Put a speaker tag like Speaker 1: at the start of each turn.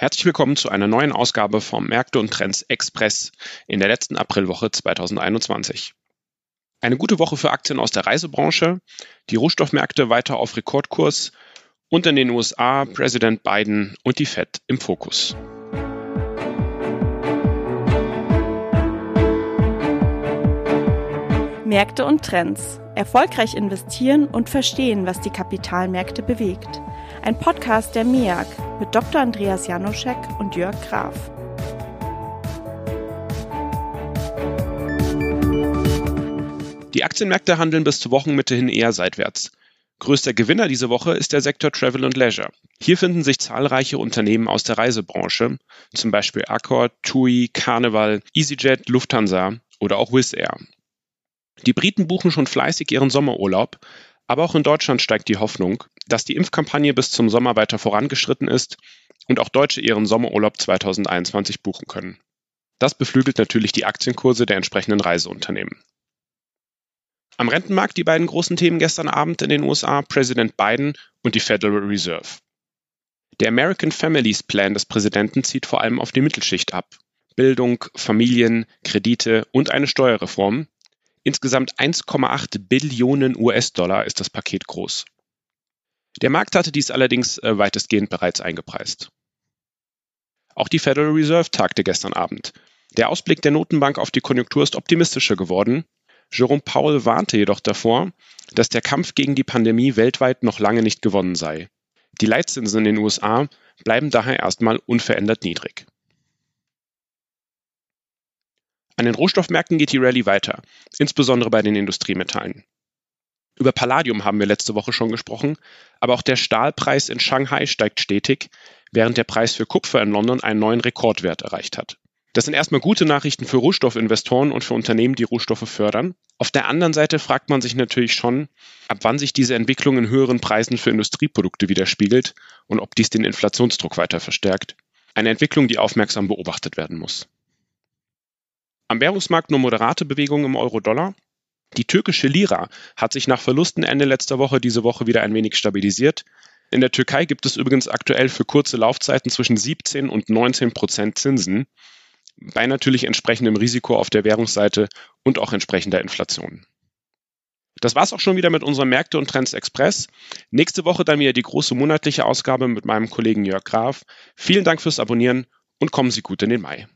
Speaker 1: Herzlich willkommen zu einer neuen Ausgabe vom Märkte und Trends Express in der letzten Aprilwoche 2021. Eine gute Woche für Aktien aus der Reisebranche, die Rohstoffmärkte weiter auf Rekordkurs und in den USA Präsident Biden und die Fed im Fokus.
Speaker 2: Märkte und Trends. Erfolgreich investieren und verstehen, was die Kapitalmärkte bewegt. Ein Podcast der MEAG mit Dr. Andreas Janoschek und Jörg Graf.
Speaker 1: Die Aktienmärkte handeln bis zur Wochenmitte hin eher seitwärts. Größter Gewinner diese Woche ist der Sektor Travel and Leisure. Hier finden sich zahlreiche Unternehmen aus der Reisebranche, zum Beispiel Accor, TUI, Carnival, EasyJet, Lufthansa oder auch Wizz Air. Die Briten buchen schon fleißig ihren Sommerurlaub, aber auch in Deutschland steigt die Hoffnung, dass die Impfkampagne bis zum Sommer weiter vorangeschritten ist und auch Deutsche ihren Sommerurlaub 2021 buchen können. Das beflügelt natürlich die Aktienkurse der entsprechenden Reiseunternehmen. Am Rentenmarkt die beiden großen Themen gestern Abend in den USA, Präsident Biden und die Federal Reserve. Der American Families Plan des Präsidenten zieht vor allem auf die Mittelschicht ab. Bildung, Familien, Kredite und eine Steuerreform, Insgesamt 1,8 Billionen US-Dollar ist das Paket groß. Der Markt hatte dies allerdings äh, weitestgehend bereits eingepreist. Auch die Federal Reserve tagte gestern Abend. Der Ausblick der Notenbank auf die Konjunktur ist optimistischer geworden. Jerome Powell warnte jedoch davor, dass der Kampf gegen die Pandemie weltweit noch lange nicht gewonnen sei. Die Leitzinsen in den USA bleiben daher erstmal unverändert niedrig. An den Rohstoffmärkten geht die Rallye weiter, insbesondere bei den Industriemetallen. Über Palladium haben wir letzte Woche schon gesprochen, aber auch der Stahlpreis in Shanghai steigt stetig, während der Preis für Kupfer in London einen neuen Rekordwert erreicht hat. Das sind erstmal gute Nachrichten für Rohstoffinvestoren und für Unternehmen, die Rohstoffe fördern. Auf der anderen Seite fragt man sich natürlich schon, ab wann sich diese Entwicklung in höheren Preisen für Industrieprodukte widerspiegelt und ob dies den Inflationsdruck weiter verstärkt. Eine Entwicklung, die aufmerksam beobachtet werden muss. Am Währungsmarkt nur moderate Bewegungen im Euro-Dollar. Die türkische Lira hat sich nach Verlusten Ende letzter Woche diese Woche wieder ein wenig stabilisiert. In der Türkei gibt es übrigens aktuell für kurze Laufzeiten zwischen 17 und 19 Prozent Zinsen, bei natürlich entsprechendem Risiko auf der Währungsseite und auch entsprechender Inflation. Das war's auch schon wieder mit unserem Märkte und Trends Express. Nächste Woche dann wieder die große monatliche Ausgabe mit meinem Kollegen Jörg Graf. Vielen Dank fürs Abonnieren und kommen Sie gut in den Mai.